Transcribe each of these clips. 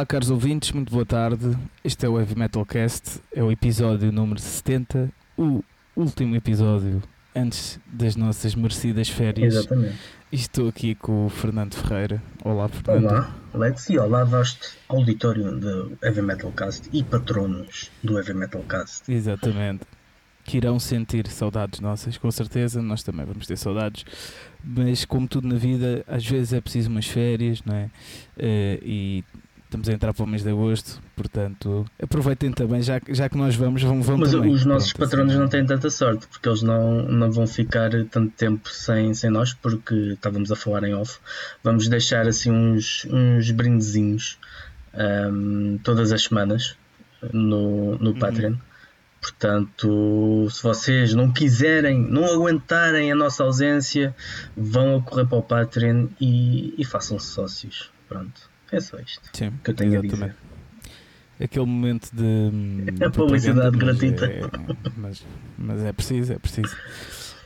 Olá, caros ouvintes, muito boa tarde. Este é o Heavy Metal Cast, é o episódio número 70, o último episódio antes das nossas merecidas férias. Exatamente. E estou aqui com o Fernando Ferreira. Olá, Fernando. Olá, Alex, e olá, vasto auditório do Heavy Metal Cast e patronos do Heavy Metal Cast. Exatamente. Que irão sentir saudades nossas, com certeza, nós também vamos ter saudades, mas como tudo na vida, às vezes é preciso umas férias, não é? Eh, e estamos a entrar para o mês de agosto, portanto aproveitem também, já, já que nós vamos, vão, vão Mas também. os nossos Pronto, patronos assim, não têm tanta sorte, porque eles não, não vão ficar tanto tempo sem, sem nós, porque estávamos a falar em off. Vamos deixar assim uns, uns brindezinhos ahm, todas as semanas no, no Patreon. Portanto, se vocês não quiserem, não aguentarem a nossa ausência, vão a correr para o Patreon e, e façam-se sócios. Pronto, é só isto Sim, que eu tenho a exatamente. dizer. Aquele momento de. de A publicidade gratuita. Mas é, mas, mas é preciso, é preciso.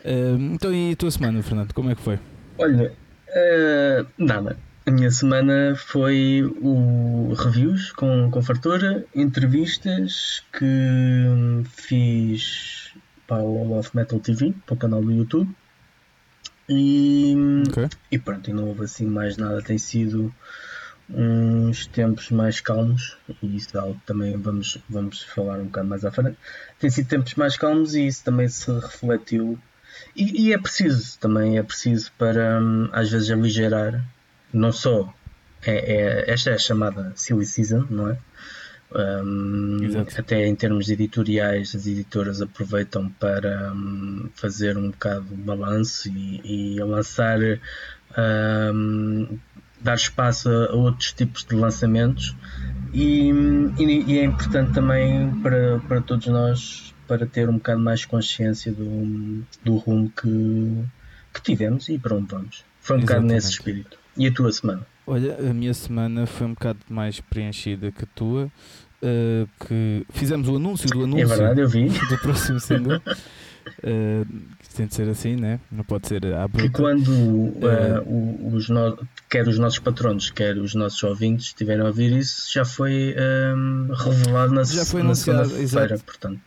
Eh, então, e a tua semana, Fernando? Como é que foi? Olha, eh, nada. A minha semana foi o reviews com, com fartura, entrevistas que fiz para o All of Metal TV, para o canal do YouTube. E, Ok. e pronto, e não houve assim mais nada. Tem sido uns tempos mais calmos e isso é algo que também vamos, vamos falar um bocado mais à frente. Tem sido tempos mais calmos e isso também se refletiu. E, e é preciso também, é preciso para hum, às vezes aligerar, não só é, é- esta é a chamada silly season, não é? Exato. até em termos editoriais, as editoras aproveitam para hum, fazer um bocado de balanço e, e lançar, hum, dar espaço a, a outros tipos de lançamentos. E, e- e é importante também para, para todos nós para ter um bocado mais consciência do, do rumo que, que tivemos e para onde vamos. Foi um bocado nesse Exatamente. espírito. E a tua semana? Olha, a minha semana foi um bocado mais preenchida que a tua. eh, que fizemos o anúncio do É anúncio verdade, eu vi do próximo single. Isto tem de ser assim, né? Não pode ser à que bruta. quando É. eh, o- os no- quer os nossos patronos, quer os nossos ouvintes estiverem a ouvir isso, já foi revelado na, Já foi na segunda-feira, portanto.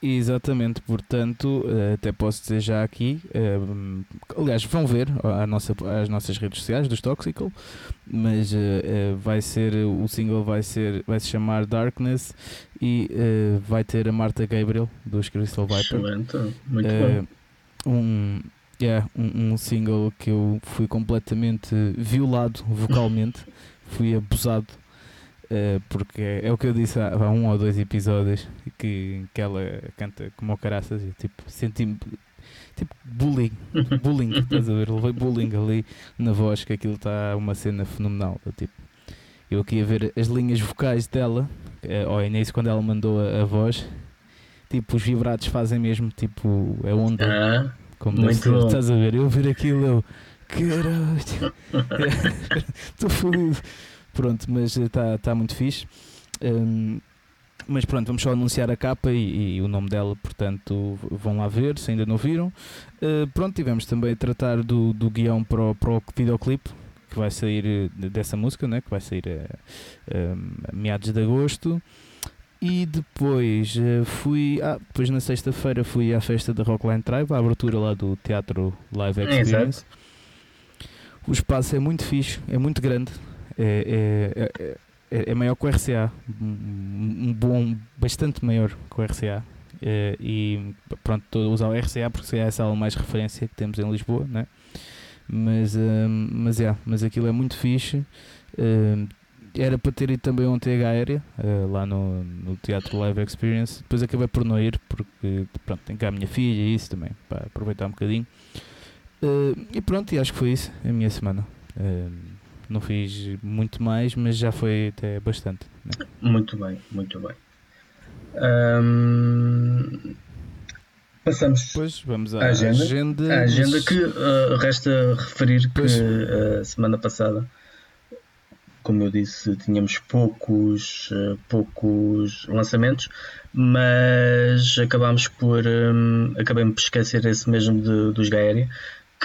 Exatamente, portanto, eh, até posso dizer já aqui, eh, aliás, vão ver a nossa, as nossas redes sociais dos Toxical, mas eh, vai ser, o single vai ser, vai se chamar Darkness e eh, vai ter a Marta Gabriel dos Crystal Viper. Excelente, muito bom. um, yeah, um, um single que eu fui completamente violado vocalmente, fui abusado, eh, porque é, o que eu disse há, há um ou dois episódios que, que ela canta como o caraças e tipo, senti-me tipo bullying, bullying, estás a ver? Levei bullying ali na voz, que aquilo está uma cena fenomenal. do tipo, eu aqui a ver as linhas vocais dela, eh, ao início quando ela mandou a, a voz, tipo, os vibratos fazem mesmo, tipo, é onda Ah, como Muito estás a ver? Eu ver aquilo, eu, caralho, estou fodido. Pronto, mas está tá muito fixe. Hum, mas pronto, vamos só anunciar a capa e, e o nome dela, portanto, vão lá ver se ainda não viram. Uh, pronto, tivemos também a tratar do, do guião para o, para o videoclipe que vai sair eh, dessa música, né? que vai sair a, a meados de agosto. E depois eh, fui. Ah, depois na sexta-feira fui à festa da Rockline Tribe, à abertura lá do Teatro Live É, Experience. O espaço é muito fixe, é muito grande. É, é, é, é- é maior que o RCA. Um, um bom, bastante maior que o RCA. Eh, e pronto, estou a usar o RCA porque é a sala mais referência que temos em Lisboa, né? Mas, hum, mas, yeah, mas aquilo é muito fixe. Hum, era para ter ido também ontem a aérea, eh, lá no, no Teatro Live Experience. Depois acabei por não ir, porque pronto, tenho cá a minha filha e isso também, para aproveitar um bocadinho. Eh, e pronto, e acho que foi isso a minha semana. Eh, não fiz muito mais, mas já foi até bastante. né? muito bem, muito bem. Ahm, passamos Depois vamos à A agenda. agenda. à agenda mas- que ah, resta referir Pois. que a semana passada, como eu disse, tínhamos poucos, ah, poucos lançamentos, mas acabámos por hum, acabei por esquecer esse mesmo de- dos Gaéria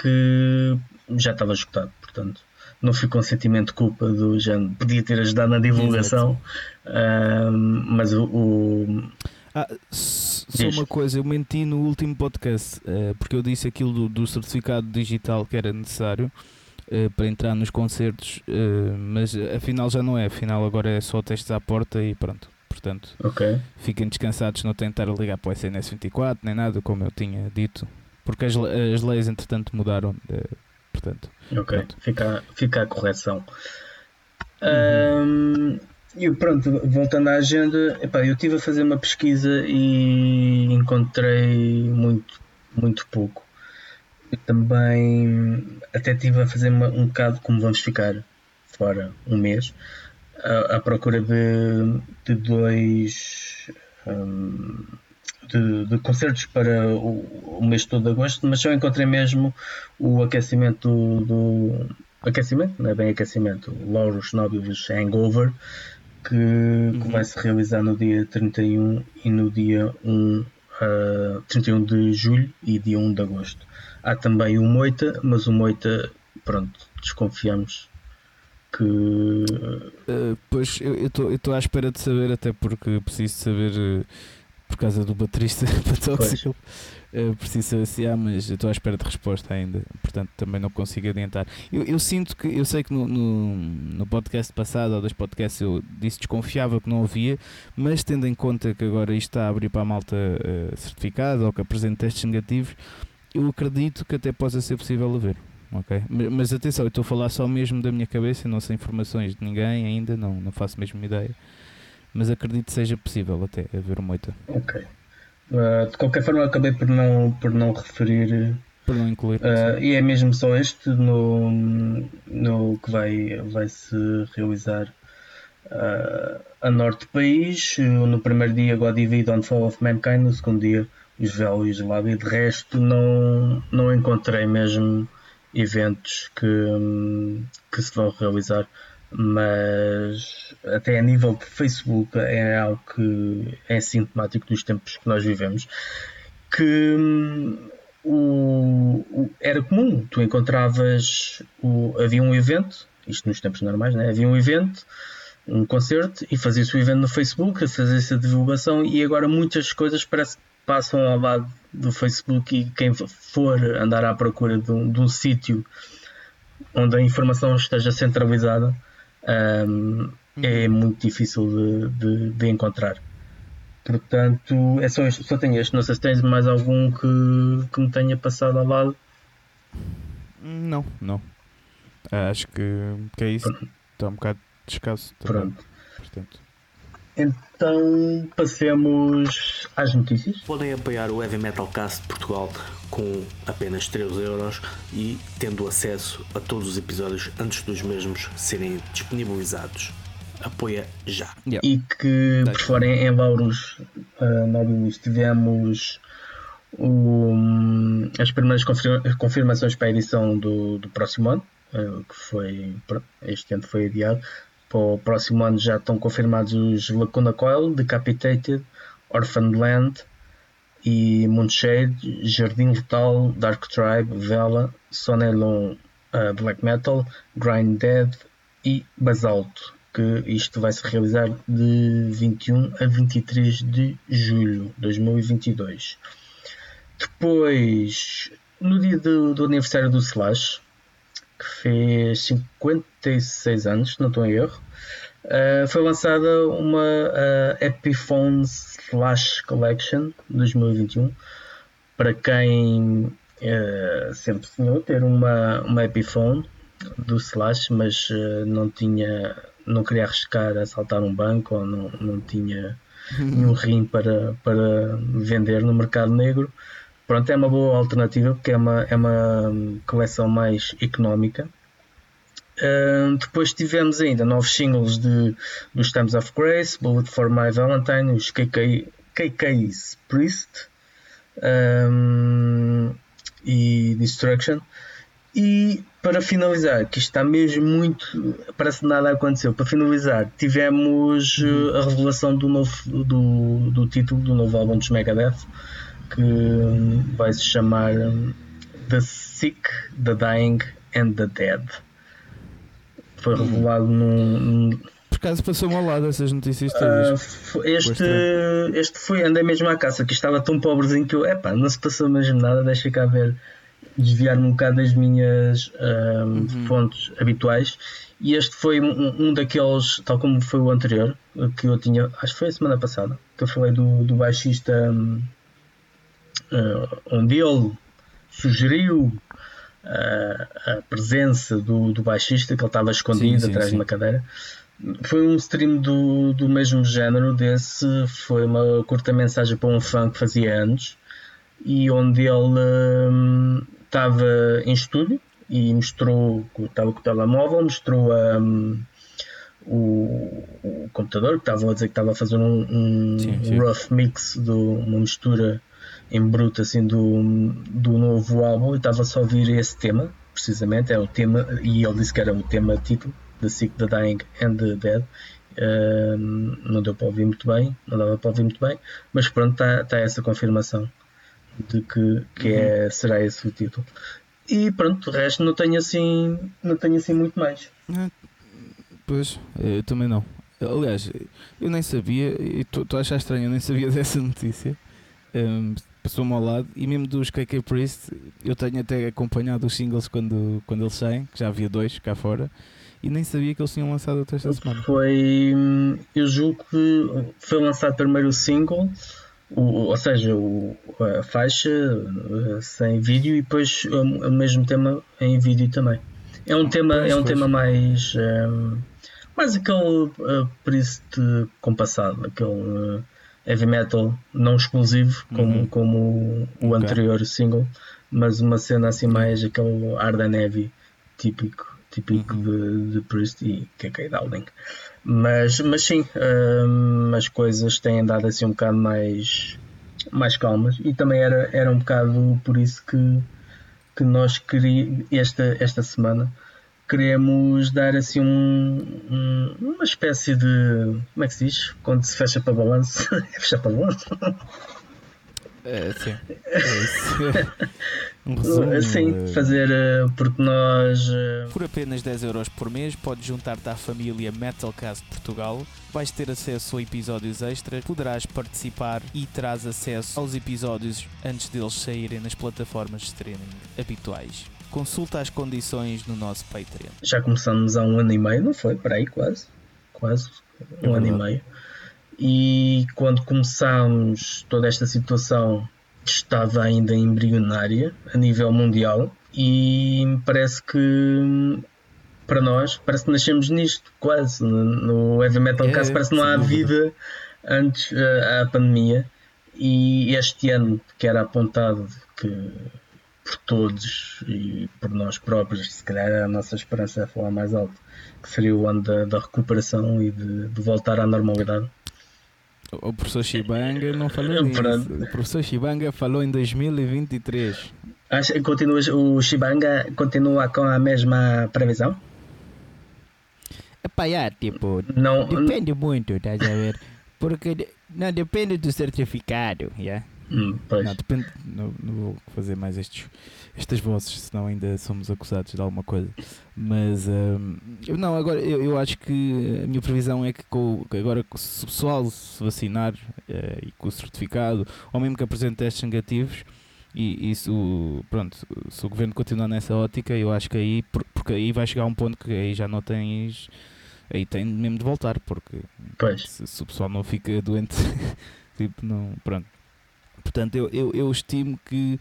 que já estava esgotado, portanto não fui com sentimento de culpa do género, podia ter ajudado na divulgação, mas o. o... Ah, só uma coisa, eu menti no último podcast uh, porque eu disse aquilo do, do, certificado digital que era necessário uh, para entrar nos concertos, uh, mas afinal já não é, afinal agora é só testes à porta e pronto. Portanto, okay. fiquem descansados, não tentar ligar para o SNS 24 nem nada, como eu tinha dito, porque as, as leis entretanto mudaram. Portanto, ok, fica, fica a correção. Uhum. Um, e pronto, voltando à agenda, epá, eu estive a fazer uma pesquisa e encontrei muito, muito pouco. Eu também até estive a fazer uma, um bocado como vamos ficar fora um mês, à, à procura de, de dois um, de, de, concertos para o, o, mês todo de agosto, mas só encontrei mesmo o aquecimento do, do aquecimento, não é bem aquecimento, Lauros Nobilis Hangover que, uhum. que vai se realizar no dia 31 e no dia 1, uh, 31 de julho e dia 1 de agosto. Há também o Moita, mas o Moita, pronto, desconfiamos que. Uh, pois eu estou à espera de saber, até porque preciso saber, uh, por causa do baterista tóxico. Uh, preciso saber se há, mas estou à espera de resposta ainda, portanto também não consigo adiantar. Eu, eu sinto que, eu sei que no, no, no, podcast passado, ou dois podcasts, eu disse desconfiava que não havia, mas tendo em conta que agora isto está a abrir para a malta uh, certificada ou que apresenta testes negativos, eu acredito que até possa ser possível haver. Okay? Mas, mas atenção, eu estou a falar só mesmo da minha cabeça, não sei informações de ninguém ainda, não, não faço mesmo ideia. Mas acredito que seja possível até haver moita. Ok. Uh, de qualquer forma, acabei por não, por não referir. Por não incluir. Uh, e é mesmo só este no, no que vai, vai se realizar uh, a norte do país. No primeiro dia, God Divide on Fall of Mankind. No segundo dia, lá. E de resto, não, não encontrei mesmo eventos que, que se vão realizar mas até a nível de Facebook é algo que é sintomático dos tempos que nós vivemos que hum, o, o, era comum, tu encontravas o, havia um evento, isto nos tempos normais, né? havia um evento, um concerto e fazia-se o evento no Facebook, fazia-se a divulgação e agora muitas coisas parece que passam ao lado do Facebook e quem for andar à procura de um, de um sítio onde a informação esteja centralizada um, é uhum. muito difícil de, de, de, encontrar. Portanto, é só, este, só tenho este. Não sei se tens mais algum que, que me tenha passado ao lado. Não, não. Acho que, que é isso. Está um bocado descasso. Pronto. Portanto. Então passemos às notícias. Podem apoiar o Heavy Metal Cast Portugal com apenas 3 euros e tendo acesso a todos os episódios antes dos mesmos serem disponibilizados. Apoia já. Yeah. E que, por fora em, Lauros uh, tivemos o, as primeiras confirmações para a edição do, do próximo ano, uh, que foi este ano foi adiado para o próximo ano já estão confirmados os Lacuna Coil, Decapitated, Orphan Land e Moonshade, Jardim Letal, Dark Tribe, Vela, Sonelon uh, Black Metal, Grind Dead e Basalto, que isto vai se realizar de 21 a 23 de julho de 2022. Depois, no dia do, do aniversário do Slash, que fez 56 anos, não estou em erro, uh, foi lançada uma uh, Epiphone Slash Collection 2021 para quem uh, sempre sonhou ter uma, uma Epiphone do Slash, mas não tinha, não queria arriscar a saltar um banco ou não, não tinha nenhum rim para, para vender no mercado negro. Pronto, é uma boa alternativa porque é uma, é uma coleção mais económica. Depois tivemos ainda novos singles de, dos Times of Grace, Bullet for My Valentine, os KK, KK's Priest um, e Destruction. E para finalizar, que está mesmo muito. Parece que nada aconteceu. Para finalizar, tivemos uh, a revelação do, novo, do, do título do novo álbum dos Megadeth que vai se chamar The Sick, The Dying and The Dead. Foi revelado num, num por acaso passou-me ao lado essas notícias todas. Uh, este, este foi, andei mesmo à caça, que estava tão pobrezinho que eu, epá, não se passou mesmo nada, deixa cá ver, desviar-me um bocado das minhas uh, uhum. fontes habituais. E este foi um, um, daqueles, tal como foi o anterior, que eu tinha, acho que foi a semana passada, que eu falei do, do baixista, um, uh, onde ele sugeriu a presença do, do baixista, que ele estava escondido sim, sim, atrás sim. de uma cadeira. Foi um stream do, do mesmo género desse, foi uma curta mensagem para um fã que fazia anos e onde ele hum, estava em estúdio e mostrou, estava com o telemóvel, mostrou um, o, o, computador, que estavam a dizer que estava a fazer um, um sim, sim. rough mix de uma mistura em bruto assim do, do novo álbum e estava só a ouvir esse tema, precisamente, é o tema, e ele disse que era o tema título The Sick, The Dying and The Dead. Uh, não deu para ouvir muito bem, não dava para ouvir muito bem, mas pronto, está tá essa confirmação de que, que é, uhum. será esse o título. E pronto, o resto não tenho assim, não tenho assim muito mais. É, pois, eu também não. Aliás, eu nem sabia, e tu, tu achas estranho, eu nem sabia dessa notícia. Um, Passou-me ao lado e mesmo dos KK Priest, eu tenho até acompanhado os singles quando, quando eles saem, que já havia dois cá fora e nem sabia que eles tinham lançado outra esta semana. Foi. Eu julgo que foi lançado primeiro o single, o, ou seja, o, a faixa eh, sem vídeo e depois o, o mesmo tema em vídeo também. É um tema, pois, é um pois. tema mais. Um, eh, mais aquele uh, Priest compassado, aquele. Uh, heavy metal não exclusivo como, uhum. como o, o anterior single, mas uma cena assim mais aquele Arden Heavy típico típico uhum. de, de Priest e KK Dowling. Mas, mas sim, um, as coisas têm dado assim um bocado mais, mais calmas e também era, era um bocado por isso que, que nós queríamos, esta, esta semana, queremos dar assim um, um, uma espécie de. Como é que se diz? Quando se fecha para balanço? fecha para balanço? É, sim. É isso. um resumo. Sim, fazer eh, porque nós. Eh, por apenas 10 euros por mês, podes juntar-te à família Metalcast Portugal. Vais ter acesso a episódios extras, poderás participar e terás acesso aos episódios antes deles saírem nas plataformas de streaming habituais. Consulta as condições no nosso Patreon. Já começamos há um ano e meio, não foi? Para aí, quase. Quase. Um é ano e meio. E quando começámos toda esta situação, estava ainda embrionária a nível mundial e parece que para nós, parece que nascemos nisto, quase. No Heavy Metal é, Cast parece que não há vida antes uh, à pandemia. E este ano, que era apontado que por todos e por nós próprios, se calhar a nossa esperança é falar mais alto, que seria o ano da, da recuperação e de, de voltar à normalidade. O professor Shibanga não falou nisso. O professor Shibanga falou em 2023. Acha, continua, o Shibanga continua com a mesma previsão? Epá, yeah, tipo, não, depende não... muito, estás a ver? Porque não depende do certificado, yeah? Hum, não, depende, não, não, vou fazer mais estes, estas vozes, senão ainda somos acusados de alguma coisa. Mas um, eu não, agora eu, eu acho que a minha previsão é que, com, agora se o pessoal se vacinar uh, e com o certificado, ou mesmo que apresente testes negativos, e isso, pronto, se o governo continuar nessa ótica, eu acho que aí, porque aí vai chegar um ponto que aí já não tens, aí tem mesmo de voltar, porque se, se o pessoal não fica doente, tipo, não, pronto Portanto, eu, eu, eu estimo que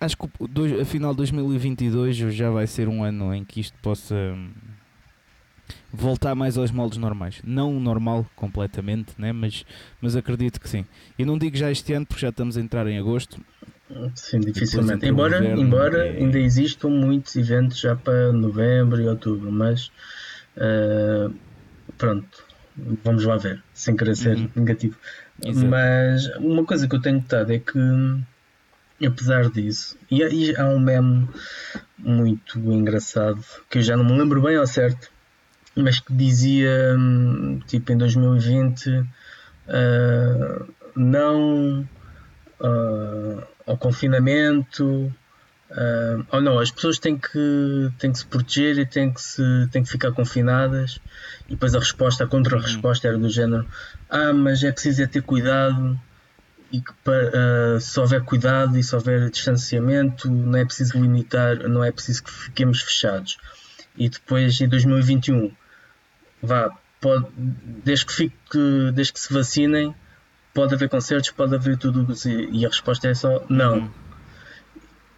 acho que dois, a final de 2022 já vai ser um ano em que isto possa hum, voltar mais aos moldes normais. Não normal completamente, né? mas, mas acredito que sim. E não digo já este ano porque já estamos a entrar em agosto. Sim, dificilmente. Embora, inverno, embora é... ainda existam muitos eventos já para novembro e outubro, mas uh, pronto, vamos lá ver, sem querer ser uhum. negativo. Exato. Mas uma coisa que eu tenho notado é que, apesar disso, e, há um meme muito engraçado que eu já não me lembro bem ao certo, mas que dizia tipo em 2020 uh, ah, não uh, ao confinamento, Uh, ou não, as pessoas têm que, têm que se proteger e têm que, se, têm que ficar confinadas. E depois a resposta, a contra-resposta era do género: Ah, mas é preciso é ter cuidado. E que uh, se houver cuidado e se houver distanciamento, não é preciso limitar, não é preciso que fiquemos fechados. E depois em 2021, vá, pode, desde, que fique, desde que se vacinem, pode haver concertos, pode haver tudo. E a resposta é só não. Uhum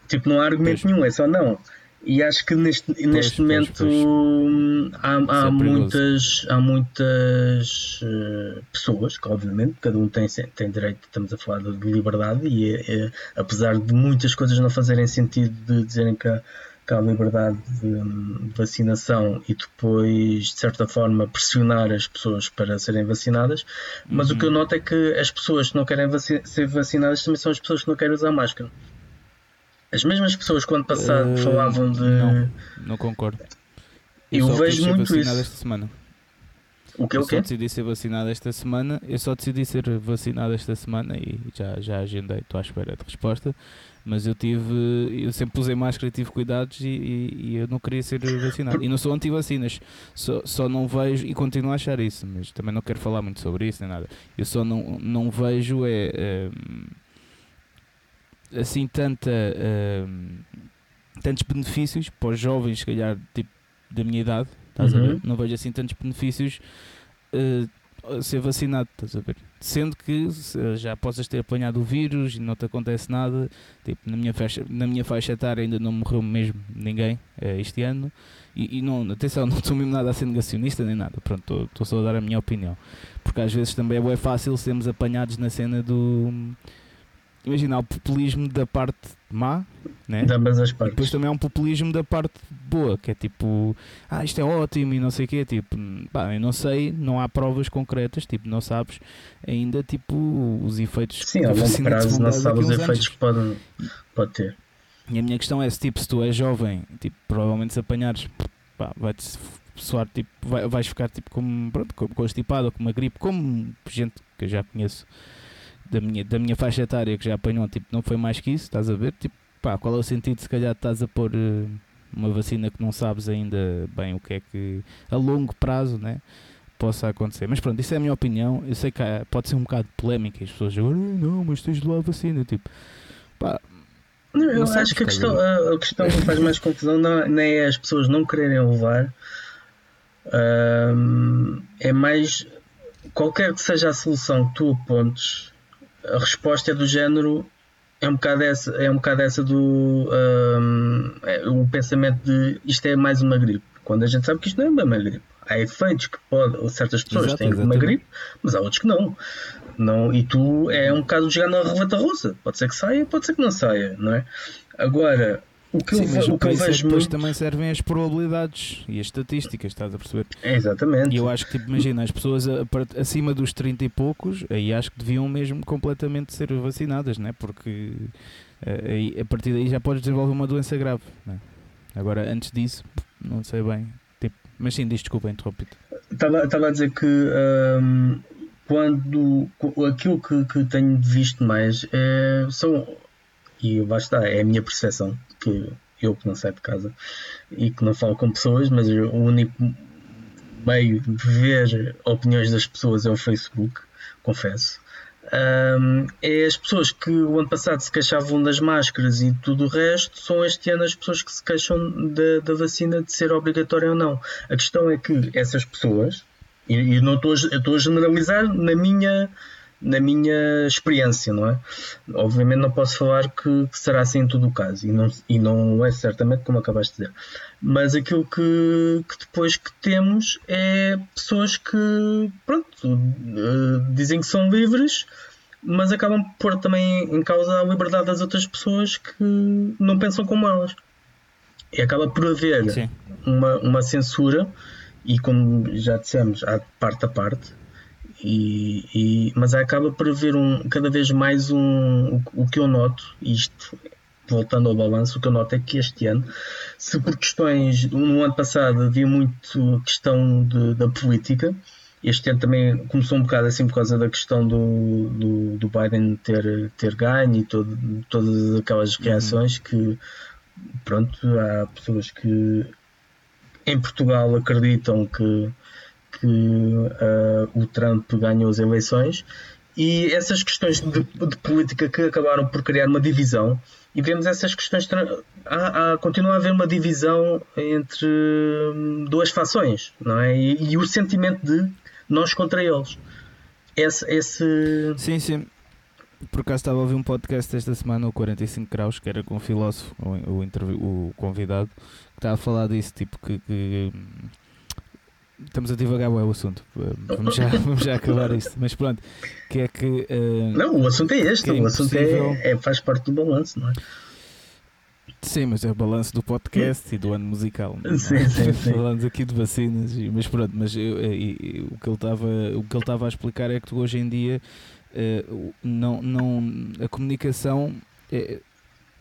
Tipo, não há argumento pois. nenhum, é só não. E acho que neste, pois, neste pois, momento há, há é muitas, há muitas uh, pessoas que, obviamente, cada um tem, tem direito, estamos a falar de liberdade, e é, apesar de muitas coisas não fazerem sentido de dizerem que há, que há liberdade de, de, vacinação e depois, de certa forma, pressionar as pessoas para serem vacinadas, mas uhum. o que eu uhum. noto é que as pessoas que não querem vaci ser vacinadas também são as pessoas que não querem usar máscara. As mesmas pessoas que ano passado uh, falavam de. Não, não concordo. Eu, eu vejo muito isso. esta semana. O que eu o quê? só decidi ser vacinado esta semana. Eu só decidi ser vacinado esta semana e já, já agendei, estou à espera de resposta. Mas eu tive. Eu sempre usei máscara e tive cuidados e, e, e eu não queria ser vacinado. E não sou anti-vacinas, só, só não vejo e continuo a achar isso, mas também não quero falar muito sobre isso nem nada. Eu só não, não vejo é. é assim tanta uh, tantos benefícios para os jovens, se calhar, tipo, da minha idade, estás uhum. a ver? Não vejo assim tantos benefícios uh, ser vacinado, estás a ver? Sendo que já possas ter apanhado o vírus e não te acontece nada, tipo, na minha faixa, na minha faixa etária ainda não morreu mesmo ninguém uh, este ano. E, e, não, atenção, não estou mesmo nada a ser negacionista nem nada, pronto, estou só a dar a minha opinião. Porque às vezes também é fácil sermos apanhados na cena do imagina, há o populismo da parte má, né? De ambas as partes. E depois também há um populismo da parte boa, que é tipo, ah, isto é ótimo e não sei o quê, tipo, pá, eu não sei, não há provas concretas, tipo, não sabes ainda, tipo, os efeitos Sim, a longo prazo não sabes os efeitos que pode, pode ter. E a minha questão é, se, tipo, se tu és jovem, tipo, provavelmente se apanhares, pá, vai-te soar, tipo, vai, vais ficar, tipo, como, pronto, constipado ou com uma gripe, como gente que eu já conheço, da minha, da minha faixa etária que já apanhou, tipo, não foi mais que isso, estás a ver? Tipo, pá, qual é o sentido se calhar estás a pôr uh, uma vacina que não sabes ainda bem o que é que a longo prazo, né? Possa acontecer, mas pronto, isso é a minha opinião. Eu sei que pode ser um bocado polémica. As pessoas dizem, não, mas tens de lá a vacina. Tipo, pá, eu acho que a questão, a, a questão que faz mais confusão não, não é as pessoas não quererem levar, é mais qualquer que seja a solução que tu apontes, a resposta é do género é um bocado essa, é um bocado essa do um, é, o pensamento de isto é mais uma gripe, quando a gente sabe que isto não é uma gripe. Há efeitos que pode, certas pessoas Exato, têm exatamente. uma gripe, mas há outros que não. não. E tu é um bocado de jogar na relata russa. Pode ser que saia, pode ser que não saia, não é? Agora, o que, Sim, eu, o que eu vejo depois muito... também servem as probabilidades e as estatísticas, estás a perceber? É, exatamente. E eu acho que, tipo, imagina, as pessoas acima dos 30 e poucos, aí acho que deviam mesmo completamente ser vacinadas, né? porque eh, aí, a partir daí já podes desenvolver uma doença grave. Né? Agora, antes disso, não sei bem. Tipo, mas sim, diz desculpa, interrompi Estava a dizer que. Um, quando aquilo que, que tenho visto mais é, são e basta, é a minha percepção que eu que não saio de casa e que não falo com pessoas, mas o único meio de ver opiniões das pessoas é o Facebook, confesso. Um, é as pessoas que o ano passado se queixavam das máscaras e tudo o resto, são este ano as pessoas que se queixam da, da vacina de ser obrigatória ou não. A questão é que essas pessoas, e, e não estou, estou a generalizar na minha na minha experiência, não é? Obviamente não posso falar que, que, será assim em todo o caso, e não, e não é certamente como acabaste de dizer. Mas aquilo que, que depois que temos é pessoas que, pronto, uh, dizem que são livres, mas acabam por pôr também em causa a liberdade das outras pessoas que não pensam como elas. E acaba por haver uma, uma censura, e como já dissemos, há parte a parte, e, e, mas acaba por haver um, cada vez mais um. O, o que eu noto, isto voltando ao balanço, o que eu noto é que este ano, se por questões. No ano passado havia muito questão de, da política, este ano também começou um bocado assim por causa da questão do, do, do Biden ter, ter ganho e todo, todas aquelas uhum. reações uhum. que pronto, há pessoas que em Portugal acreditam que, que uh, o Trump ganhou as eleições. E essas questões de, de, política que acabaram por criar uma divisão. E vemos essas questões há, há, continua a haver uma divisão entre hum, duas fações não é? E, e o sentimento de nós contra eles. Esse, esse... sim sim. Por acaso estava a ouvir um podcast esta semana, o 45 Graus, que era com um filósofo, o, o, o convidado, que estava a falar disso, tipo que, que Estamos a divagar o assunto. Vamos já, vamos já acabar isto. Mas pronto, que é que. Uh, não, o assunto é este. É o assunto é, é, faz parte do balanço, não é? Sim, mas é o balanço do podcast e do ano musical. Não, é? sim, sim, sim. Falamos aqui de vacinas, mas pronto, mas eu, eu, eu, o que ele estava o que ele estava a explicar é que tu hoje em dia uh, não, não, a comunicação é,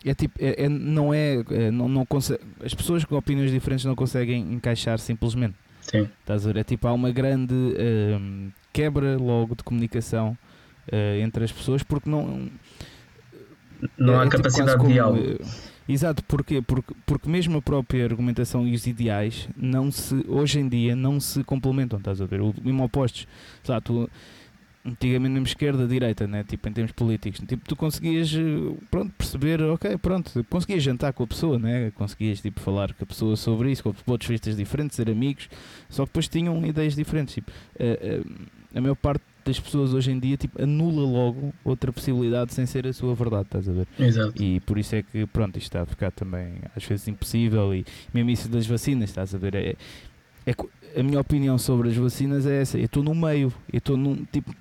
é tipo, é, é não é, é não, não consegue, as pessoas com opiniões diferentes não conseguem encaixar simplesmente. Sim. Estás a ver? É tipo, há uma grande uh, quebra logo de comunicação uh, entre as pessoas porque não. Não há é, tipo capacidade de diálogo. Exato, porquê? Porque, porque mesmo a própria argumentação e os ideais não se, hoje em dia não se complementam, estás a ver? O mesmo opostos. Sei tu, antigamente mesmo esquerda, direita, né? tipo, em termos políticos, tipo, tu conseguias eh, pronto, perceber, ok, pronto, conseguias jantar com a pessoa, né? conseguias tipo, falar com a pessoa sobre isso, com pontos de vista diferentes, ser amigos, só que depois tinham ideias diferentes. Tipo, a, a, a maior parte das pessoas hoje em dia tipo, anula logo outra possibilidade sem ser a sua verdade, estás a ver? Exato. E por isso é que pronto, isto está a ficar também às vezes impossível e mesmo isso das vacinas, estás a ver? É, é, a minha opinião sobre as vacinas é essa, eu estou no meio, eu estou num tipo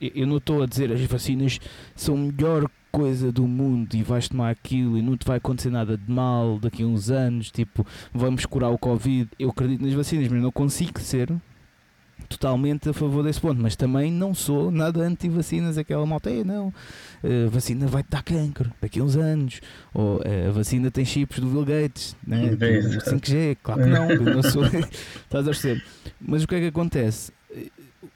eu não estou a dizer as vacinas são a melhor coisa do mundo e vais tomar aquilo e não te vai acontecer nada de mal daqui a uns anos, tipo, vamos curar o Covid. Eu acredito nas vacinas, mas não consigo ser totalmente a favor desse ponto, mas também não sou nada anti-vacinas, aquela malta, não, a vacina vai-te dar cancro daqui a uns anos, ou a vacina tem chips do Bill Gates, né? 5G, claro que não, eu não sou, estás a perceber. Mas o que é que acontece?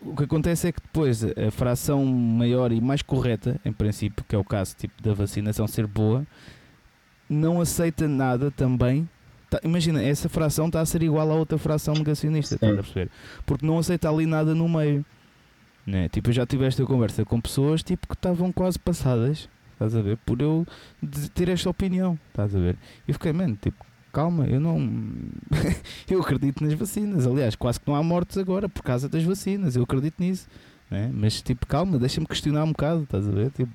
O que acontece é que depois a fração maior e mais correta, em princípio, que é o caso tipo, da vacinação ser boa, não aceita nada também. Tá, imagina, essa fração está a ser igual à outra fração negacionista, estás a perceber? Porque não aceita ali nada no meio. Né? Tipo, eu já tive esta conversa com pessoas tipo, que estavam quase passadas, estás a ver? Por eu ter esta opinião, estás a ver? E fiquei, mano, tipo, calma, eu não. eu acredito nas vacinas. Aliás, quase que não há mortes agora por causa das vacinas. Eu acredito nisso. Né? Mas, tipo, calma, deixa-me questionar um bocado, estás a ver? Tipo,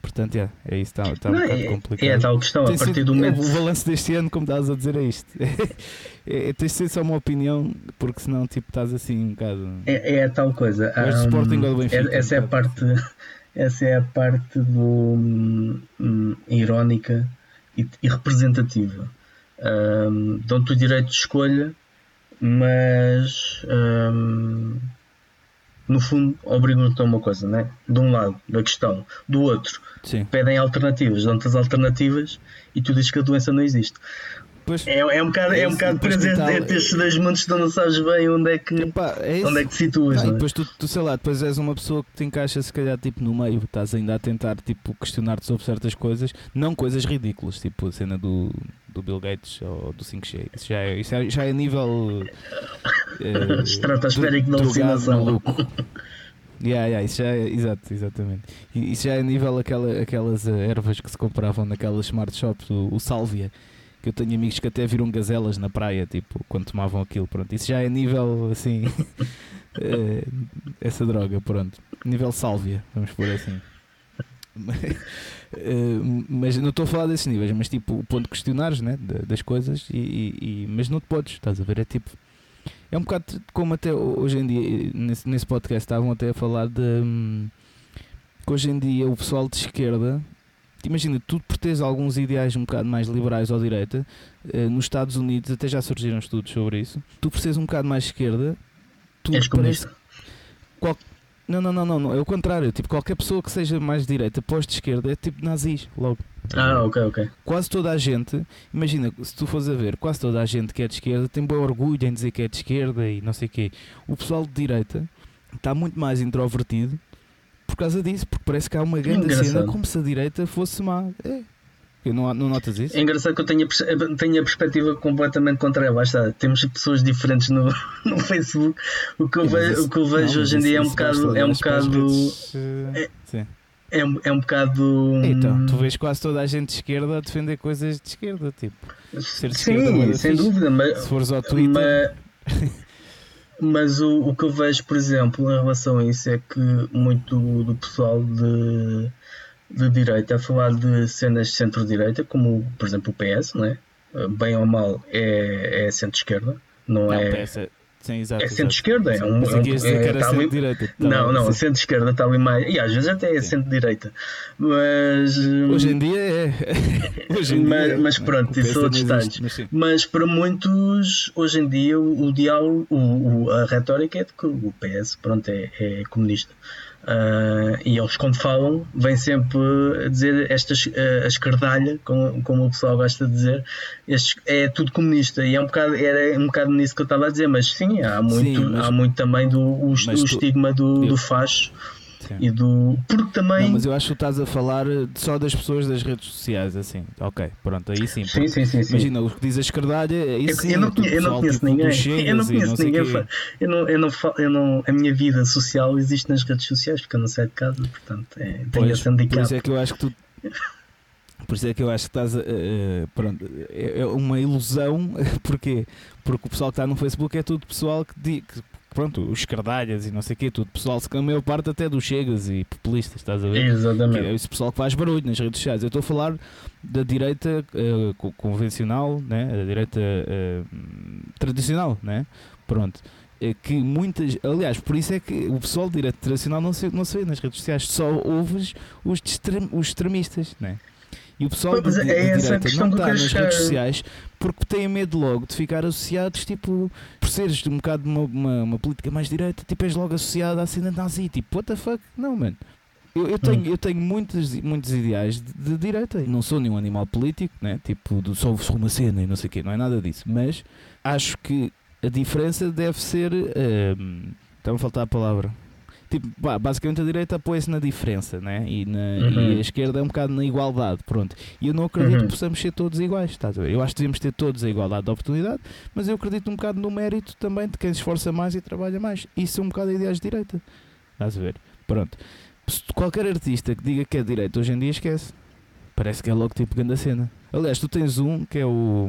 portanto, é, é isso, está, está um não, bocado é, complicado. É tal questão, tem a partir sido, do momento. O balanço deste ano, como estás a dizer, é isto. é, é, tens de ser só uma opinião, porque senão, tipo, estás assim um bocado. É, é a tal coisa. Um, Sporting ou do Benfica. Essa é a parte. Essa é a parte do um, hum, irónica e, e representativa um, dão-te o direito de escolha, mas um, no fundo obrigam-te a uma coisa, né? de um lado da questão, do outro Sim. pedem alternativas, dão-te as alternativas e tu dizes que a doença não existe. Pois, é, é um bocado, é um bocado presente entre estes dois mundos tu não sabes bem onde é que, Epá, é onde é que te situas. Ah, é? depois tu, tu, sei lá, depois és uma pessoa que te encaixa se calhar tipo no meio, estás ainda a tentar tipo, questionar-te sobre certas coisas, não coisas ridículas, tipo a cena do, do Bill Gates ou do 5G. Isso já é, isso é, já é nível uh, estratosférico de alucinação. Yeah, yeah, isso já é, exato, exatamente. Isso já é nível aquela, aquelas uh, ervas que se compravam naquelas smart shops, o, o Sálvia que eu tenho amigos que até viram gazelas na praia, tipo, quando tomavam aquilo, pronto. Isso já é nível, assim, é, essa droga, pronto. Nível sálvia, vamos por assim. Eh, mas não estou a falar desses níveis, mas tipo, o ponto de questionares, né, das coisas, e, e, mas não te podes, estás a ver? É tipo, é um bocado como até hoje em dia, nesse, nesse podcast estavam até a falar de hum, que hoje em dia o pessoal de esquerda imagina, tu por teres alguns ideais um bocado mais liberais ou direita, eh, nos Estados Unidos até já surgiram estudos sobre isso, tu por seres um bocado mais esquerda, tu És parece. Qual... Não, não, não, não, não, é o contrário. Tipo, qualquer pessoa que seja mais direita, pós de esquerda, é tipo nazis, logo. Ah, ok, ok. Quase toda a gente, imagina, se tu fores a ver, quase toda a gente que é de esquerda tem bom orgulho em dizer que é de esquerda e não sei o quê. O pessoal de direita está muito mais introvertido por causa disso, porque parece que há uma grande cena como se a direita fosse má. É. Não, não notas isso? É engraçado que eu tenho a, tenho a perspectiva completamente contrária. Lá está, temos pessoas diferentes no, no Facebook. O que eu vejo, o que eu vejo não, hoje em dia é um bocado. É um bocado. É, é, é um bocado. Então, tu vês quase toda a gente de esquerda a defender coisas de esquerda, tipo. Ser de Sim, esquerda, sem fixe. dúvida. Mas, Se fores ao Twitter. Mas, mas o, o que eu vejo, por exemplo, em relação a isso é que muito do, pessoal de de direita a falar de cenas de centro-direita, como por exemplo o PS, não é? bem ou mal é, é centro-esquerda, não, não, é. PS, sim, exato, é centro-esquerda, é um. É, um, é, tá ali, não, não, centro-esquerda está ali mais. E às vezes até é centro-direita. Mas. Hoje em dia é. hoje em mas, dia, mas pronto, isso são detalhes. Mas, mas, para muitos, hoje em dia, o, diálogo, o, o, a retórica é de que o PS pronto, é, é comunista. Uh, e eles, quando falam, vêm sempre a dizer esta uh, a escardalha, como, como o pessoal gosta de dizer, é tudo comunista. E é um bocado, era um bocado nisso que eu estava a dizer, mas sim, há muito, sim, mas, há muito também do o, o tu, estigma do, do facho Sim. E do. Porque também. Não, mas eu acho que estás a falar só das pessoas das redes sociais, assim. Ok, pronto, aí sim. Sim, sim, sim, sim. Imagina, o que diz a escardalha, aí eu, sim. Eu não, eu não conheço ninguém. Eu não conheço ninguém. Eu não, eu, não, eu não, a minha vida social existe nas redes sociais, porque eu não saio de casa, portanto, é, tenho pois, esse handicap. Por isso é que eu acho que tu. Por isso é que eu acho que estás a. Uh, pronto, é, é uma ilusão. Porquê? Porque o pessoal que está no Facebook é tudo pessoal que, que pronto, os escardalhas e não sei o quê, tudo pessoal, a maior parte até dos chegas e populistas, estás a ver? Exatamente. Que é esse pessoal que faz barulho nas redes sociais. Eu estou a falar da direita uh, convencional, né? a direita uh, tradicional, né? pronto. É que muitas, aliás, por isso é que o pessoal de direita tradicional não se, não se vê nas redes sociais, só ouves os, os extremistas, né? E o pessoal pois, de, é de direita não está nas redes sociais porque têm medo logo de ficar associados, tipo, por seres um bocado uma, uma, uma política mais direita, tipo, és logo associado à cena nazi. Tipo, what the fuck? Não, mano. Eu, eu, tenho, eu tenho muitos, muitos ideais de, de, direita. Não sou nenhum animal político, né? tipo, do, só sou uma cena e não sei o quê, não é nada disso. Mas acho que a diferença deve ser. Um, Está-me a faltar a palavra tipo, bah, basicamente a direita apoia-se na diferença, né? E, na, uhum. e a esquerda é um bocado na igualdade, pronto. E eu não acredito uhum. que possamos ser todos iguais, estás a ver? Eu acho que devemos ter todos a igualdade de oportunidade, mas eu acredito um bocado no mérito também de quem se esforça mais e trabalha mais. Isso é um bocado ideais de direita, estás a ver? Pronto. Qualquer artista que diga que é direita hoje em dia esquece. Parece que é logo tipo grande cena. Aliás, tu tens um que é o.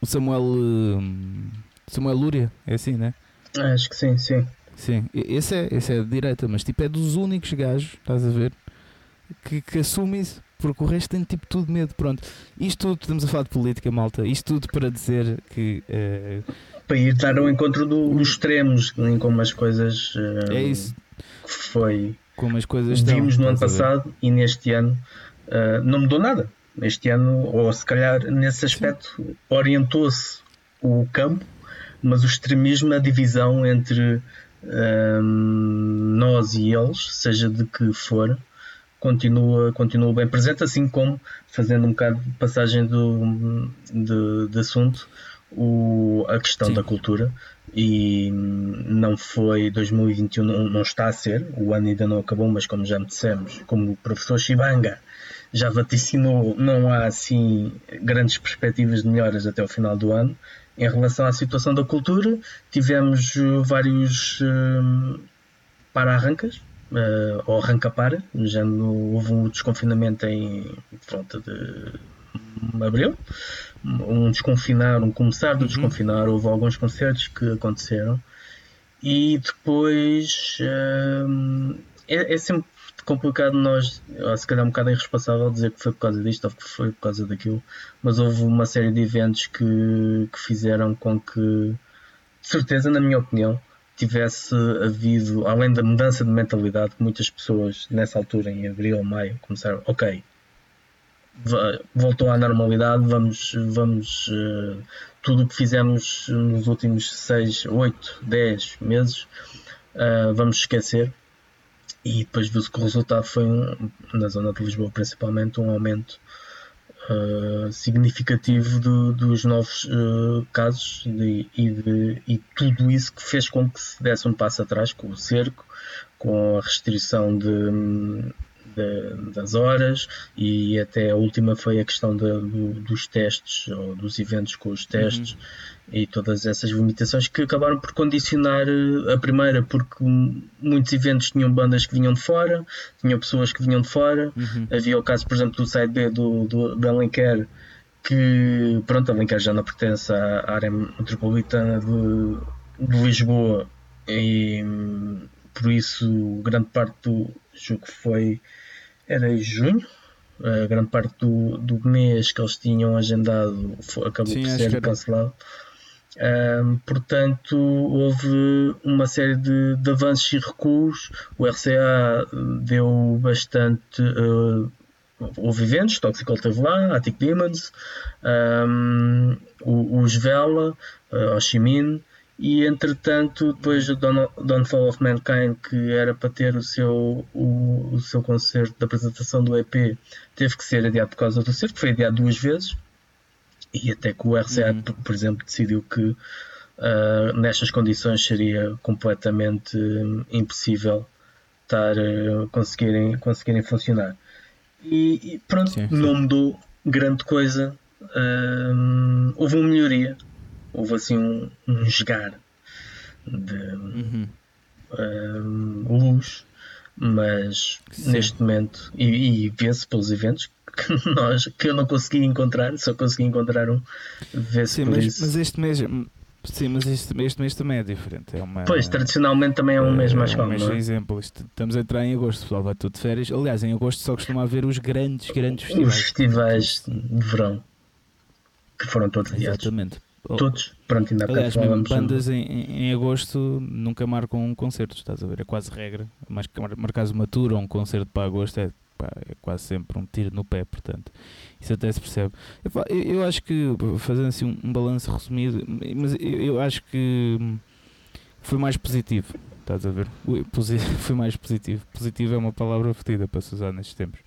O Samuel. Hum, Samuel Lúria, é assim, né? Acho que sim, sim. Sim, esse é, esse é de direita, mas tipo é dos únicos gajos, estás a ver, que, que assume isso, porque o resto tem tipo tudo medo. Pronto, isto tudo, estamos a falar de política, malta, isto tudo para dizer que. Uh, para ir estar ao encontro do, dos extremos, como as coisas. Uh, é isso. Que foi. Como as coisas Vimos no ano passado e neste ano uh, não mudou nada. Este ano, ou se calhar nesse aspecto, orientou-se o campo, mas o extremismo, a divisão entre um, nós e eles, seja de que for, continua, continua bem presente, assim como, fazendo um bocado de passagem do, de, de assunto, o, a questão Sim. da cultura. E não foi 2021, não, não está a ser, o ano ainda não acabou, mas como já me dissemos, como o professor Shibanga já vaticinou, não há assim grandes perspectivas de melhoras até o final do ano. Em relação à situação da cultura, tivemos uh, vários uh, para-arrancas, uh, ou arranca-para, já no, houve um desconfinamento em volta de abril, um desconfinar, um começar do uhum. desconfinar, houve alguns concertos que aconteceram. E depois uh, é, é, sempre complicado nós, se calhar um bocado irresponsável dizer que foi por causa disto ou que foi por causa daquilo, mas houve uma série de eventos que, que fizeram com que, de certeza, na minha opinião, tivesse havido, além da mudança de mentalidade, que muitas pessoas nessa altura, em abril ou maio, começaram, ok, voltou à normalidade, vamos, vamos uh, tudo o que fizemos nos últimos 6, 8, 10 meses, uh, vamos esquecer e depois viu-se que o resultado foi, um, na zona de Lisboa principalmente, um aumento uh, significativo do, dos novos uh, casos de, e, de, e tudo isso que fez com que se desse um passo atrás com o cerco, com a restrição de, de, das horas e até a última foi a questão de, do, dos testes ou dos eventos com os testes uhum. e todas essas limitações que acabaram por condicionar eh, a primeira porque muitos eventos tinham bandas que vinham de fora, tinham pessoas que vinham de fora, uhum. havia o caso por exemplo do side B do, do, do Alenquer que pronto, Alenquer já não pertence à área metropolitana de, de Lisboa e por isso grande parte do jogo foi era em junho a grande parte do, do mês que eles tinham agendado foi, acabou Sim, por ser cancelado. Um, portanto houve uma série de, de, avanços e recuos. O RCA deu bastante uh, houve eventos, Toxical esteve lá, Attic Demons, um, os Vela, uh, Oshimin, e entretanto depois o Downfall of Mankind que era para ter o seu, o, o, seu concerto de apresentação do EP teve que ser adiado por causa do cerco, foi adiado duas vezes e até que o RCA uhum. por exemplo decidiu que uh, nestas condições seria completamente impossível estar uh, conseguirem, conseguirem funcionar e, e pronto, sim, sim. não mudou grande coisa uh, houve uma melhoria houve assim um, um jogar de uhum. luz, mas Sim. neste momento, e, e vê-se pelos eventos que, nós, que eu não consegui encontrar, só consegui encontrar um, vê-se por mas, isso. Mas este mês. Sim, mas este, este mês também é diferente. É uma, pois, tradicionalmente também é um mês mais calmo. É um mês, é? exemplo, estamos a entrar em agosto, o pessoal vai tudo de férias. Aliás, em agosto só costuma haver os grandes, grandes festivais. Os festivais de verão que foram todos adiados. Exatamente. Todos. Pronto, ainda Aliás, mesmo bandas em, em, agosto nunca marcam um concerto, estás a ver? É quase regra. Mas que marcares uma tour ou um concerto para agosto é, pá, é quase sempre um tiro no pé, portanto. Isso até se percebe. Eu, eu acho que, fazendo assim um, um balanço resumido, mas eu, eu acho que foi mais positivo. Estás a ver? Foi mais positivo. Positivo é uma palavra fedida para se usar nestes tempos.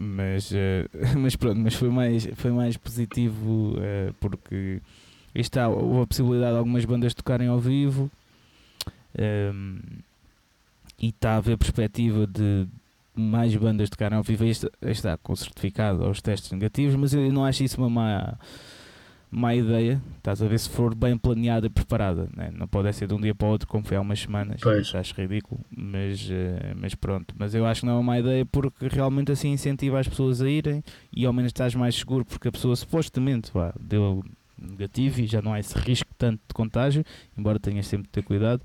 Mas, uh, mas pronto, mas foi mais, foi mais positivo uh, porque está, houve a possibilidade de algumas bandas tocarem ao vivo ehm, e está a haver perspectiva de mais bandas tocarem ao vivo. Este, está com certificado aos testes negativos, mas eu não acho isso uma má má ideia, estás a ver se for bem planeada e preparada, né? não pode ser de um dia para o outro como foi há umas semanas, pois. acho ridículo, mas, uh, mas pronto, mas eu acho que não é uma má ideia porque realmente assim incentiva as pessoas a irem e ao menos estás mais seguro porque a pessoa supostamente vá, deu negativo e já não há esse risco tanto de contágio, embora tenhas sempre de ter cuidado.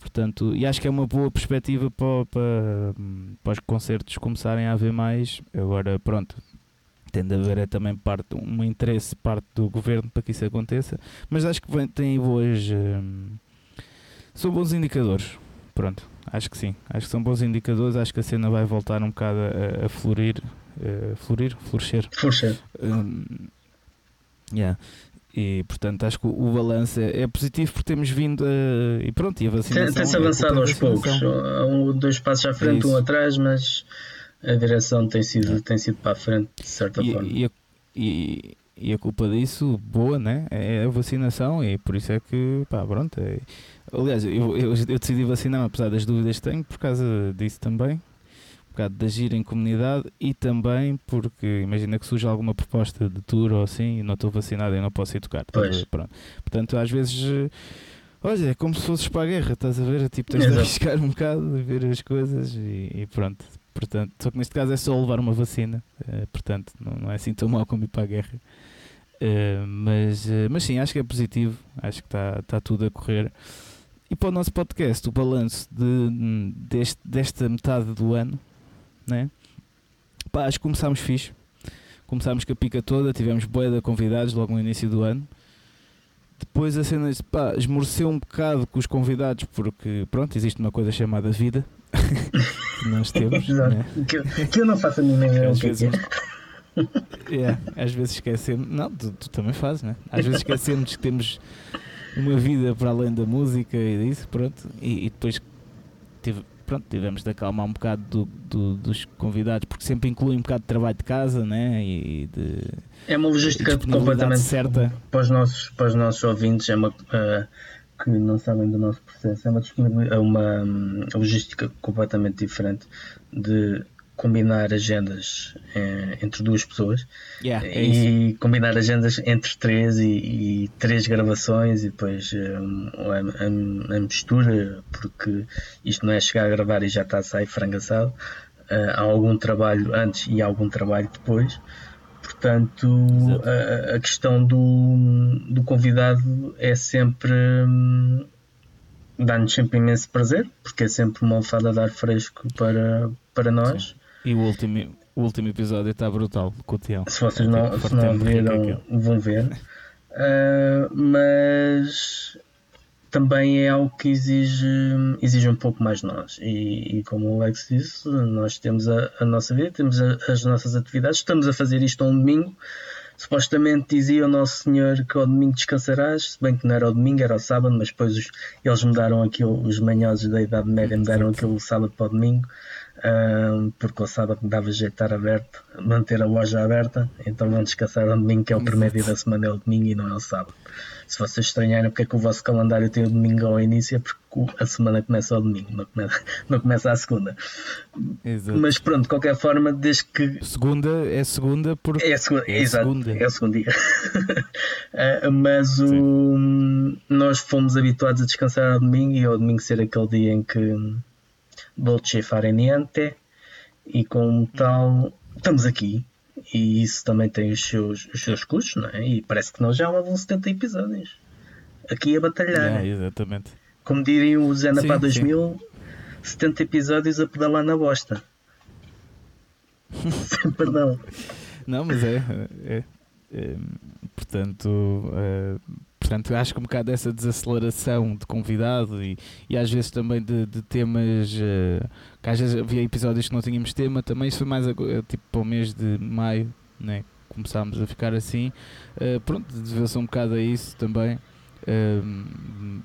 Portanto, e acho que é uma boa perspectiva para, para, para os concertos começarem a haver mais. Agora, pronto, tende a haver é também parte, um interesse parte do governo para que isso aconteça, mas acho que tem boas. Hum, são bons indicadores. Pronto, acho que sim. Acho que são bons indicadores. Acho que a cena vai voltar um bocado a, a florir. A florir? Florescer. Florescer. Um, yeah. E portanto acho que o, o balanço é, é, positivo porque temos vindo a, e pronto, e a vacinação. Tem-se avançado aos poucos, um, dois passos à frente, é um atrás, mas a direção tem sido, tem sido para a frente, de certa e, forma. E a, e, e a, culpa disso, boa, né? É a vacinação e por isso é que, pá, pronto. É, aliás, eu, eu, eu decidi vacinar apesar das dúvidas que tenho, por causa disso também. Um bocado de agir em comunidade e também porque imagina que surge alguma proposta de tour ou assim e não estou vacinado e não posso ir tocar. Pois. Pronto. Portanto, às vezes. Olha, é como se fosses para a guerra, estás a ver? Tipo, tens Exato. de arriscar um bocado, ver as coisas e, e pronto. Portanto, só que neste caso é só levar uma vacina, uh, portanto, não, não, é assim tão mal como ir para a guerra. Uh, mas, uh, mas sim, acho que é positivo, acho que está tá tudo a correr. E para o nosso podcast, o balanço de, deste, desta metade do ano, né? Pá, acho que começámos fixe. Começámos com a pica toda, tivemos boia de convidados logo no início do ano. Depois a cena pá, esmoreceu um bocado com os convidados, porque pronto, existe uma coisa chamada vida que nós temos. né? que, que, eu não faço a mínima ideia às vezes, é, às vezes esquecemos. Não, tu, tu, também fazes, né? Às vezes esquecemos que temos uma vida para além da música e disso, pronto. E, e depois tive, pronto, tivemos de acalmar um bocado do, do, dos convidados, porque sempre inclui um bocado de trabalho de casa, né? E de, é uma logística completamente certa para os nossos, para os nossos ouvintes. É uma, uh, que não sabem do nosso processo, é uma, é uma hum, logística completamente diferente de combinar agendas eh, entre duas pessoas Yeah, é e combinar agendas entre três e, e três gravações e depois hum, a, a- a mistura, porque isto não é chegar a gravar e já está a sair frangaçado. Eh, há algum trabalho antes e algum trabalho depois. Portanto, a, a questão do, do convidado é sempre. hum, dá-nos sempre imenso prazer, porque é sempre uma alfada de ar fresco para, para nós. E o último, o último episódio está brutal com o Tião. Se vocês não, Tipo, se não viram, aquilo. vão ver. Ah, mas também é algo que exige, exige um pouco mais de nós. E, e como o Alex disse, nós temos a, a nossa vida, temos a- as nossas atividades, estamos a fazer isto um domingo. Supostamente dizia o Nosso Senhor que ao domingo descansarás, se bem que não era ao domingo, era ao sábado, mas depois os- eles mudaram aquilo, os manhosos da Idade Média mudaram aquilo do sábado para o domingo, ah, porque ao sábado dava estar aberto, manter a loja aberta, então vão descansar ao domingo, que é o primeiro dia da semana, é o domingo e não é o sábado. Se vocês estranharem porque é que o vosso calendário tem o domingo ao início, é porque a semana começa ao domingo, não começa, não começa à segunda. Exato. Mas pronto, de qualquer forma, desde que Segunda é segunda porque. é a segunda, É exato, segunda. é o segundo dia. Ah, mas o, nós fomos habituados a descansar ao domingo e ao domingo ser aquele dia em que dolce fare niente e como tal estamos aqui e isso também tem os seus, os seus custos, não é? E parece que nós já vão 70 episódios aqui a batalhar. Yeah, exatamente. Como diriam o Zé Sim, Pá sim. 2000, 70 episódios a pedalar na bosta. Perdão. Não, mas é. é, é, portanto, é, portanto, acho que um bocado dessa desaceleração de convidado e, e às vezes também de, de temas. eh, que às vezes havia episódios que não tínhamos tema, também isso foi mais ago- tipo para o mês de maio, né? começámos a ficar assim. Eh, pronto, deveu-se um bocado a isso também. eh,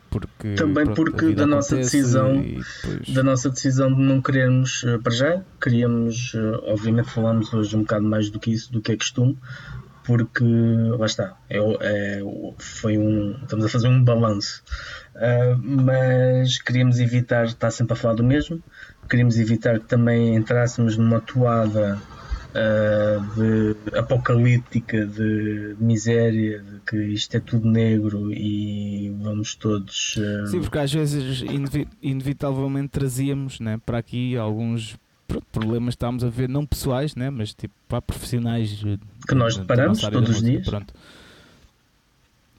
porque, Também pronto, porque da nossa decisão- depois- da nossa decisão de não querermos eh, para já, queríamos, eh, obviamente falamos hoje um bocado mais do que isso, do que é costume, porque lá está, é, o- é o- foi um, estamos a fazer um balanço, Ah, mas queríamos evitar estar sempre a falar do mesmo, queríamos evitar que também entrássemos numa toada ah, de apocalíptica, de miséria, de que isto é tudo negro e vamos todos ah, Sim, porque às vezes inevi- inevitavelmente trazíamos né, para aqui alguns pronto, problemas que estávamos a ver, não pessoais, né, mas tipo para profissionais eh, Que nós deparamos todos os música, dias. Pronto.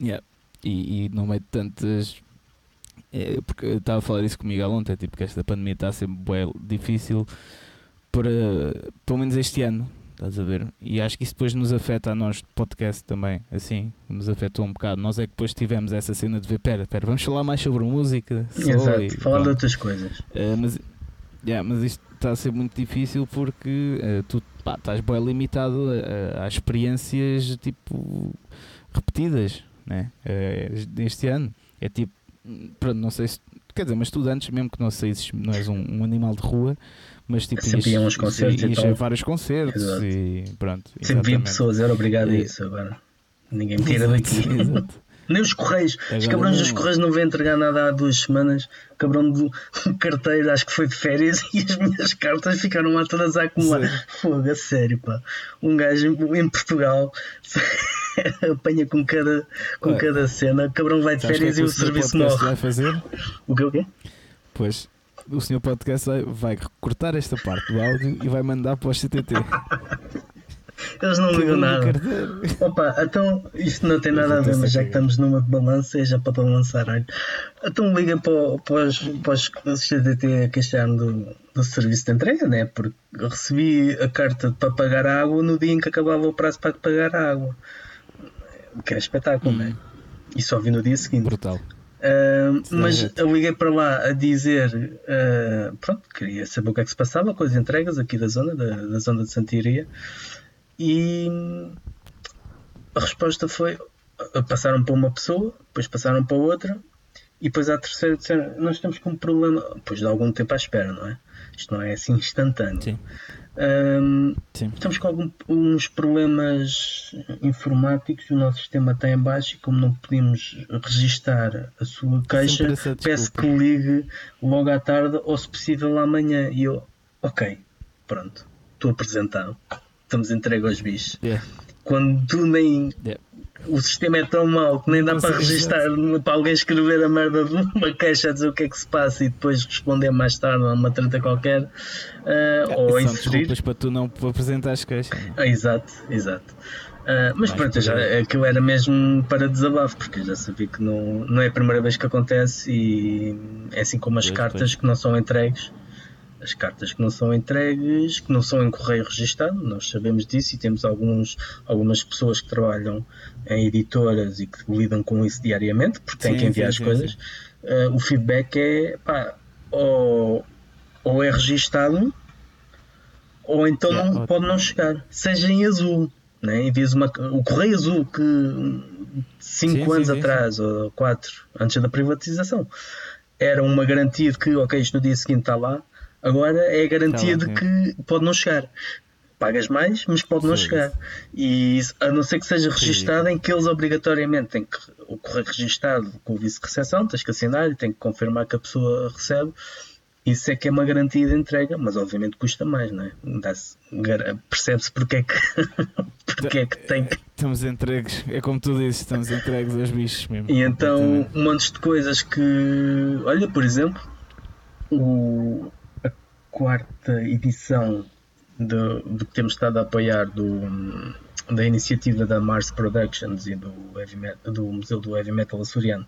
Yeah. E, e no meio de tantas. é, porque eu estava a falar isso comigo ontem, tipo, que esta pandemia está a ser bué difícil para pelo menos este ano. Estás a ver? E acho que isso depois nos afeta a nós de podcast também, assim, nos afetou um bocado. Nós é que depois tivemos essa cena de ver, pera, pera, vamos falar mais sobre música. Exato, e falar de pronto. outras coisas. Uh, mas, yeah, mas isto está a ser muito difícil porque uh, tu pá, estás bem limitado a, a- a experiências tipo repetidas né? Uh, neste ano. É tipo, pronto, não sei se. Quer dizer, mas tu antes, mesmo que não sejas, não és um, um animal de rua, mas tipo, Sempre iam aos concertos ias a vários concertos Exato. e pronto. Sempre vi exatamente. pessoas, era obrigado a isso agora. Ninguém me tira daqui. exato. Nem os correios. Os Agora cabrões dos correios não vêm entregar nada há duas semanas. O cabrão do carteiro, acho que foi de férias e as minhas cartas ficaram lá todas a acumular. Fogo, a sério, pá. Um gajo em Portugal apanha com cada, com Ué. cada cena. O cabrão vai de Sabes o é férias que e o senhor serviço morre. vai fazer? O que o quê? Pois o senhor podcast vai, vai cortar esta parte do áudio e vai mandar para o CTT. Eles não ligam nada. Opa, então isto não tem nada a ver, mas já que estamos numa de balança e já para lançar olha. Então liga para, para, os, para os CDT a queixar do, do serviço de entrega, né? Porque recebi a carta para pagar a água no dia em que acabava o prazo para pagar a água. Que é espetáculo, né? E só vi no dia seguinte. Brutal. Uh, mas jeito. eu liguei para lá a dizer uh, pronto, queria saber o que é que se passava com as entregas aqui da zona, da, da zona de Santiria e a resposta foi passaram para uma pessoa, depois passaram para outra e depois à terceira disseram, nós estamos com um problema, depois de algum tempo à espera, não é? Isto não é assim instantâneo. Sim. Um, Sim. estamos com alguns problemas informáticos, o nosso sistema está em baixo e como não podemos registar a sua queixa, peço que ligue logo à tarde ou se possível amanhã. E eu, ok, pronto, estou apresentado. Estamos entregue aos bichos. Yeah. Quando tu nem Yeah. o sistema é tão mau que nem dá Não para registar, para alguém escrever a merda de uma queixa a dizer o que é que se passa e depois responder mais tarde a uma treta qualquer ah, ou desculpas para tu não apresentares queixa. não é? Ah, exato, exato. Ah, mas Mais pronto, já, aquilo era mesmo para desabafo, porque eu já sabia que não, não é a primeira vez que acontece e é assim como as Pois, cartas pois. que não são entregues. As cartas que não são entregues, que não são em correio registado, nós sabemos disso e temos alguns, algumas pessoas que trabalham em editoras e que lidam com isso diariamente, porque têm Sim, que enviar sim, as sim, coisas. Ah, o feedback é pá, ou, ou é registado ou então Yeah, não, pode não chegar, seja em azul. Né? Envias uma, o correio azul que 5 Sim, anos sim, sim, atrás ou 4 antes da privatização era uma garantia de que ok, isto no dia seguinte está lá, agora é a garantia Tá lá, de que pode não chegar. Pagas mais, mas pode não Sim, chegar. E a não ser que seja registado em que eles obrigatoriamente têm que o correio registado com o vice de recepção, tens que assinar e tem que confirmar que a pessoa recebe. Isso é que é uma garantia de entrega, mas obviamente custa mais, não é? Percebe-se porque é que, porque é que tem que Estamos entregues, é como tu dizes, estamos entregues aos bichos mesmo. E então, um monte de coisas que. Olha, por exemplo, o, quarta edição do, do que temos estado a apoiar do, da iniciativa da Mars Productions e do, metal, do Museu do Heavy Metal Açoriano,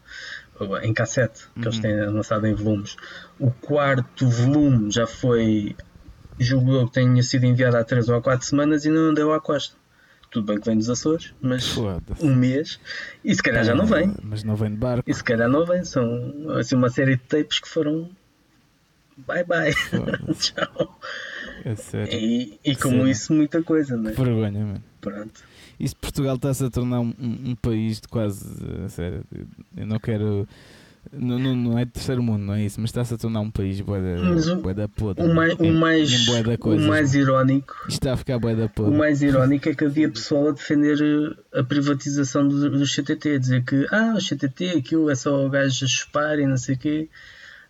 em cassete, que eles Uhum. têm lançado em volumes. O quarto volume já foi, julgo que tenha sido enviado há 3 ou 4 semanas e não deu à costa. Tudo bem que vem dos Açores, mas um mês e se calhar já não vem. Mas não vem de barco. E se calhar não vem, são assim, uma série de tapes que foram bye bye, tchau. É sério. E, e como Sério. isso, muita coisa, né? Que vergonha, mano. Pronto. Isso Portugal está-se a tornar um, um- país de quase. sério, eu não quero. Não, não, não é de terceiro mundo, não é isso, mas está-se a tornar um país bué Mas o- da, bué da podre. O mais, o mais, da o coisas, mais irónico está a ficar bué da O podre. mais irónico é que havia pessoal a defender eh, a privatização do, do CTT, a dizer que ah, o CTT, aquilo é só o gajo a chupar e não sei o quê.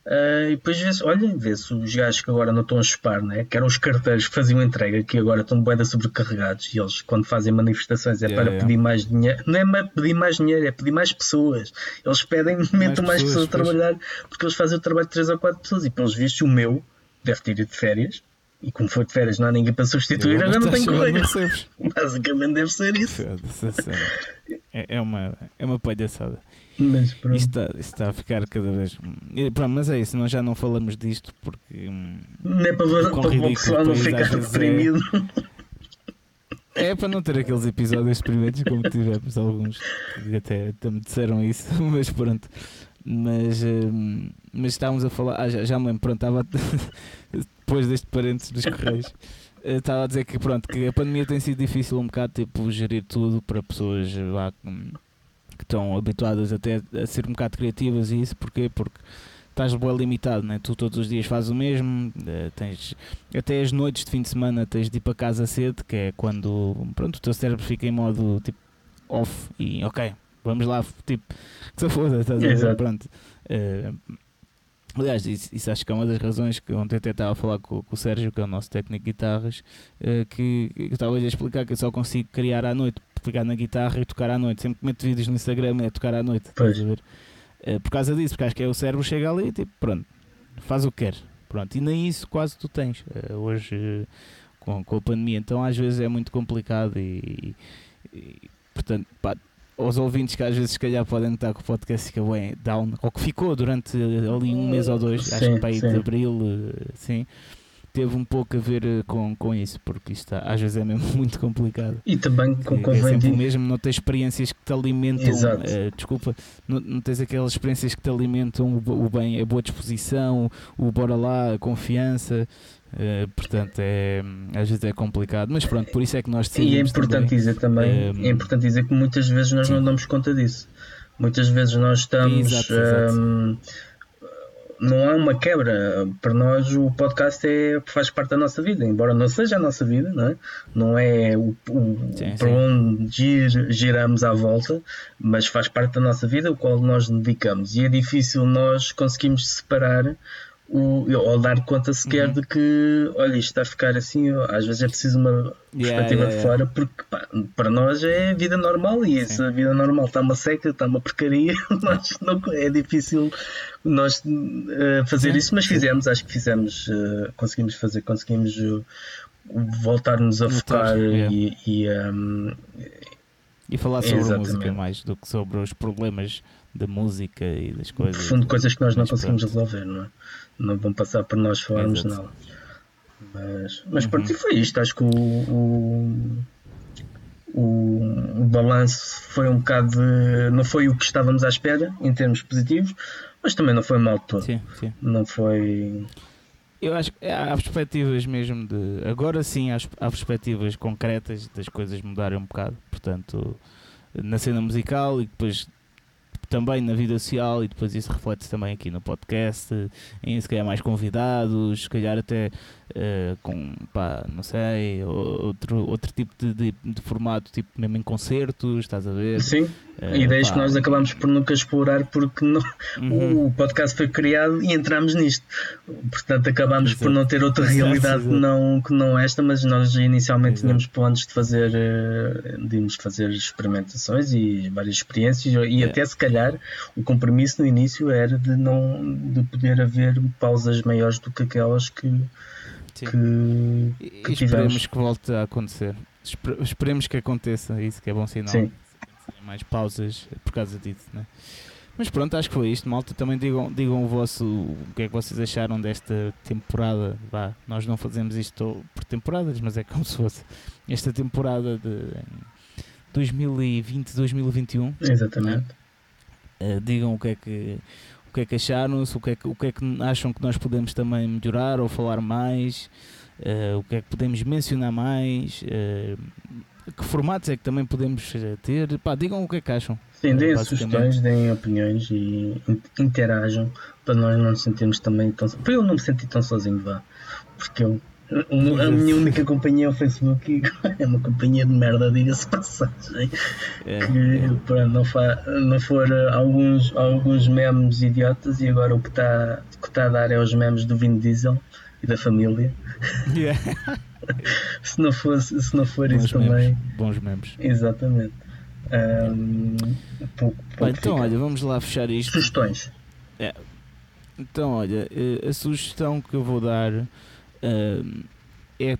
Ah, e depois vê-se, olha, vê-se os gajos que agora não estão a chupar, né? que eram os carteiros que faziam entrega, que agora estão boeda sobrecarregados e eles, quando fazem manifestações, é Yeah, para yeah. pedir mais dinheiro. Não é mais pedir mais dinheiro, é pedir mais pessoas. Eles pedem, metam mais pessoas, pessoas, a trabalhar porque eles fazem o trabalho de 3 ou 4 pessoas e, pelos vistos, o meu deve ter ido de férias. E como foi de férias, não há ninguém para substituir, agora não Mas tem estás a ver, correio. não sabes. Basicamente deve ser isso. É, é uma, é uma palhaçada. Mas pronto. Isto está, está a ficar cada vez. E, pronto, mas é isso, nós já não falamos disto porque. hum, Não é para, para, com para o pessoal não ficar é- deprimido. É para não ter aqueles episódios primeiros como tivemos alguns que até, até me disseram isso, mas pronto. Mas, hum, mas estávamos a falar, ah, já, já me lembro, pronto, estava a- depois deste parênteses dos Correios, eh, estava a dizer que pronto, que a pandemia tem sido difícil um bocado tipo gerir tudo para pessoas lá hum, que estão habituadas até a ser um bocado criativas e isso, porquê? Porque estás bem limitado, né? tu todos os dias fazes o mesmo, eh, tens até as noites de fim de semana tens de ir para casa cedo, que é quando pronto, o teu cérebro fica em modo tipo off e ok, vamos lá, tipo, que se foda, estás a ver? Pronto. Eh, aliás, isso, isso acho que é uma das razões que ontem até estava a falar com, com o Sérgio, que é o nosso técnico de guitarras, eh, que, que estava a explicar que eu só consigo criar à noite, pegar na guitarra e tocar à noite. Sempre que meto vídeos no Instagram é tocar à noite, Pois. estás? Eh, por causa disso, porque acho que é o cérebro chega ali e tipo, pronto, faz o que quer. Pronto, e nem isso quase tu tens eh, hoje com, com a pandemia. Então às vezes é muito complicado e, e, portanto, pá, aos ouvintes que às vezes se calhar podem notar que o podcast fica bem down, ou que ficou durante ali um mês ou dois, acho Sim, que para aí de abril, eh, sim, teve um pouco a ver eh, com, com isso, porque isto está, às vezes é mesmo muito complicado. E também com é convém sempre o mesmo, não tens experiências que te alimentam, Exato. eh, desculpa, não, não tens aquelas experiências que te alimentam o, o bem, a boa disposição, o bora lá, a confiança, eh, portanto é, às vezes é complicado, mas pronto, por isso é que nós E é importante também, dizer também, Ehm, é importante dizer que muitas vezes nós sim. não damos conta disso. Muitas vezes nós estamos. Exato, exato. hum, não há uma quebra. Para nós, o podcast é, faz parte da nossa vida, embora não seja a nossa vida, não é, não é o, o Sim, para sim. onde gir- giramos à volta, mas faz parte da nossa vida, o qual nós dedicamos. E é difícil nós conseguirmos separar. O, ou dar conta sequer Uhum. de que, olha, isto está a ficar assim, às vezes é preciso uma perspectiva yeah, de yeah. fora, porque pá, para nós é vida normal e se a vida normal está uma seca, está uma porcaria, nós não, é difícil nós eh, fazer Sim, isso, mas fizemos, acho que fizemos, eh, conseguimos fazer, conseguimos eh, voltar-nos a focar e, e, ehm, E falar sobre a Exatamente. música mais do que sobre os problemas da música e das no coisas. fundo coisas que nós não conseguimos pronto. resolver, não é? Não vão passar por nós falarmos Exato. nada. Mas, mas Uhum. pronto, e foi isto. Acho que o, o, o, o balanço foi um bocado de, não foi o que estávamos à espera em termos positivos, mas também não foi mal todo. Sim, sim. Não foi. Eu acho que há perspectivas mesmo de. Agora sim há, há perspectivas concretas das coisas mudarem um bocado. Portanto, na cena musical e depois também na vida social e depois isso reflete também aqui no podcast, em se calhar mais convidados, se calhar até eh, com, pá, não sei, outro, outro tipo de, de, de formato, tipo mesmo em concertos, estás a ver? Sim, Eh, ideias pá, que nós acabámos por nunca explorar porque não, uhum. o podcast foi criado e entramos nisto. Portanto, acabámos por não ter outra realidade exato. não, que não esta, mas nós inicialmente Exato. tínhamos planos de fazer, eh, de irmos fazer experimentações e várias experiências e É. até se calhar o compromisso no início era de não de poder haver pausas maiores do que aquelas que, Sim. que E que esperemos tivemos. que volte a acontecer. Espe- Esperemos que aconteça, isso que é bom sinal. Sim. Mais pausas por causa disso, né? Mas pronto, acho que foi isto, malta. Também digam, digam o vosso o que é que vocês acharam desta temporada. Vá, nós não fazemos isto por temporadas, mas é como se fosse esta temporada de 2020, 2021. exatamente. Uh, digam o que é que que é que acharam, o que é que, o que é que acham que nós podemos também melhorar ou falar mais, uh, o que é que podemos mencionar mais, uh, que formatos é que também podemos uh, ter, pá, digam o que é que acham. Sim, deem sugestões, deem opiniões e in- interajam para nós não nos sentirmos também tão. Para eu não me sentir tão sozinho, vá. Porque eu. A minha única companhia é o Facebook e é uma companhia de merda, diga-se passagem. É, Que para não, fa, não for alguns, alguns memes idiotas e agora o que está tá a dar é os memes do Vin Diesel e da família. Yeah. Se não, fosse, se não for bons, isso também. membros, bons membros. Exatamente. Ahm, pouco, Bem, pouco então, fica. olha, vamos lá fechar isto. Sugestões. Então, olha, eh, a sugestão que eu vou dar eh, é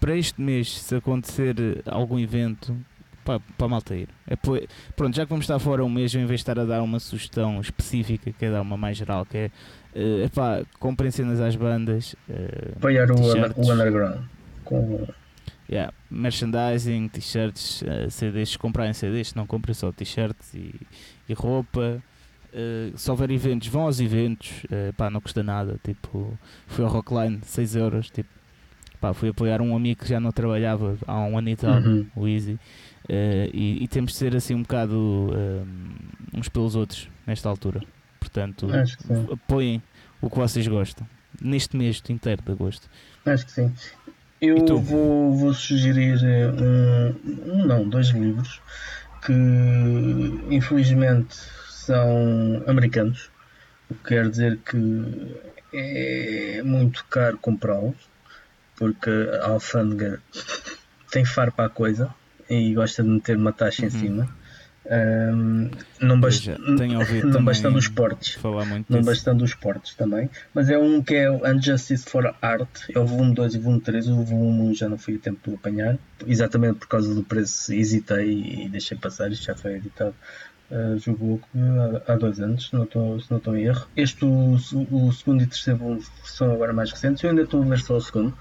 para este mês, se acontecer algum evento, para, a malta ir. É pronto, já que vamos estar fora um mês, eu, em vez de estar a dar uma sugestão específica, que é dar uma mais geral, que é eh, epá, comprem cenas às bandas, eh, apoiar o, underground. Com, Yeah, merchandising, t-shirts, eh, CDs, comprarem CDs, não comprem só t-shirts e, e roupa. Eh, se houver eventos, vão aos eventos, eh, pá, não custa nada. Tipo, fui ao Rockline, 6 euros. Tipo, pá, fui apoiar um amigo que já não trabalhava há um ano e tal, Uhum. o Easy. Eh, e, e temos de ser assim um bocado uns pelos outros nesta altura. Portanto, apoiem o que vocês gostam neste mês inteiro de agosto. Acho que sim. Eu vou, vou sugerir um, um, não, dois livros que infelizmente são americanos, o que quer dizer que é muito caro comprá-los, porque a alfândega tem faro para a coisa e gosta de meter uma taxa em Uhum. cima. Ahm, não, tenho ouvido não bastando os portes. Não disso. bastando os portes também. Mas é um que é o Unjustice for Art. É o volume 2 e o volume 3. O volume 1 já não fui a tempo de apanhar. Exatamente por causa do preço. Hesitei e deixei passar. Isto já foi editado. Uh, julgo que há, há dois anos, se não estou se não estou em erro. Este, o, o segundo e terceiro volume são agora mais recentes. Eu ainda estou a ler só o segundo.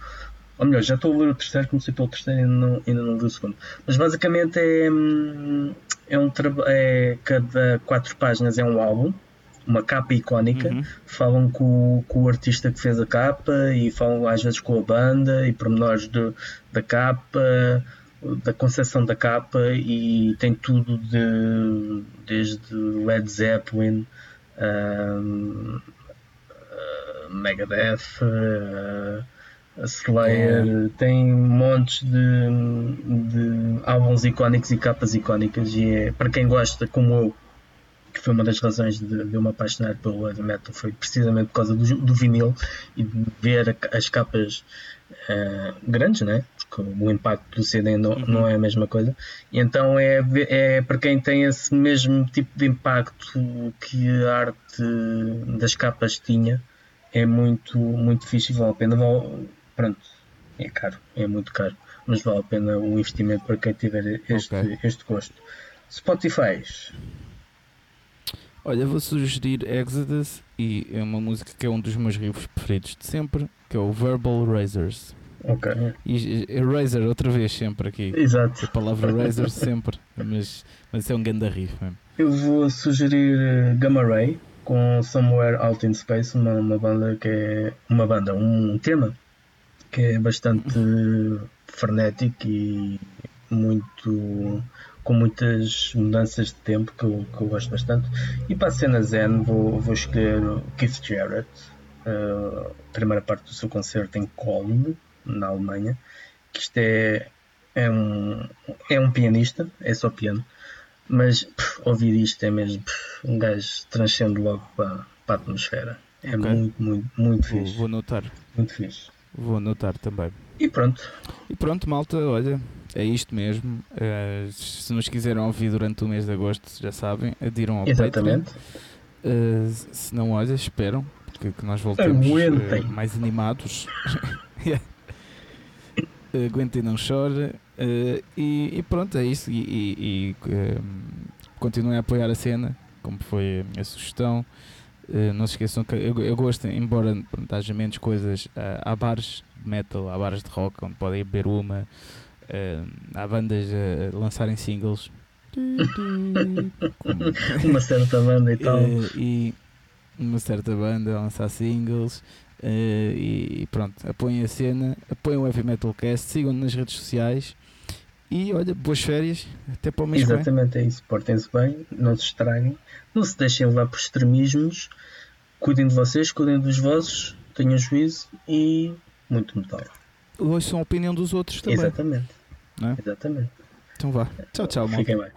Ou melhor, já estou a ler o terceiro, comecei pelo terceiro e ainda não, ainda não li o segundo. Mas basicamente é, hum, é um trabalho. É, cada quatro páginas é um álbum, uma capa icónica. Uhum. Falam com, o- com o artista que fez a capa e falam às vezes com a banda e pormenores do, da capa. Da concepção da capa e tem tudo de, desde Led Zeppelin, um, uh, Megadeth, uh, Slayer, tem montes de, de álbuns icónicos e capas icónicas e é, para quem gosta como eu que foi uma das razões de, de eu me apaixonar pelo heavy metal foi precisamente por causa do, do vinil e de ver as capas uh, grandes, né? porque o impacto do CD não, uhum. não é a mesma coisa. E então é, é para quem tem esse mesmo tipo de impacto que a arte das capas tinha, é muito, muito fixe e vale a pena. Vale, pronto, é caro, é muito caro, mas vale a pena o investimento para quem tiver este, okay. este gosto. Spotify. Olha, vou sugerir Exodus e é uma música que é um dos meus riffs preferidos de sempre, que é o Verbal Razors. Ok. E, e Razer outra vez sempre aqui. Exato. A palavra Razer sempre, mas, mas é um grande riff mesmo. Eu vou sugerir eh, Gamma Ray com Somewhere Out in Space, uma, uma banda que é uma banda, um tema que é bastante frenético e muito com muitas mudanças de tempo que eu, que eu gosto bastante. E para a cena Zen vou, vou escolher Keith Jarrett, uh, primeira parte do seu concerto em Colm, na Alemanha, que isto é, é, um, é um pianista, é só piano, mas pff, ouvir isto é mesmo pff, um gajo transcende logo para, para a atmosfera. É okay. muito, muito, muito vou, fixe. Vou notar. Muito fixe. Vou notar também. E pronto. E pronto, malta, olha, é isto mesmo. Uh, se nos quiserem ouvir durante o mês de agosto, já sabem, adiram ao Exatamente. Uh, se não, olha, esperam que, que nós voltemos uh, mais animados. Aguentem não chore. E, e, pronto, é isso. E, e, e continuem a apoiar a cena, como foi a minha sugestão. não se esqueçam que eu, eu gosto, embora pronto, haja menos coisas, há bares de metal, há bares de rock onde podem beber uma Uh, há bandas a lançarem singles. uma certa banda e tal. Uh, e uma certa banda a lançar singles. Uh, e, e, pronto, apoiem a cena, apoiem o Heavy Metal Cast, sigam-nos nas redes sociais e olha, boas férias, até para o mês Exatamente, é isso, portem-se bem, não se estraguem, não se deixem levar por extremismos, cuidem de vocês, cuidem dos vossos, tenham juízo e muito metal ouçam a opinião dos outros também. Exatamente. É? Exatamente. Então vá. Tchau, tchau, Fiquem bem.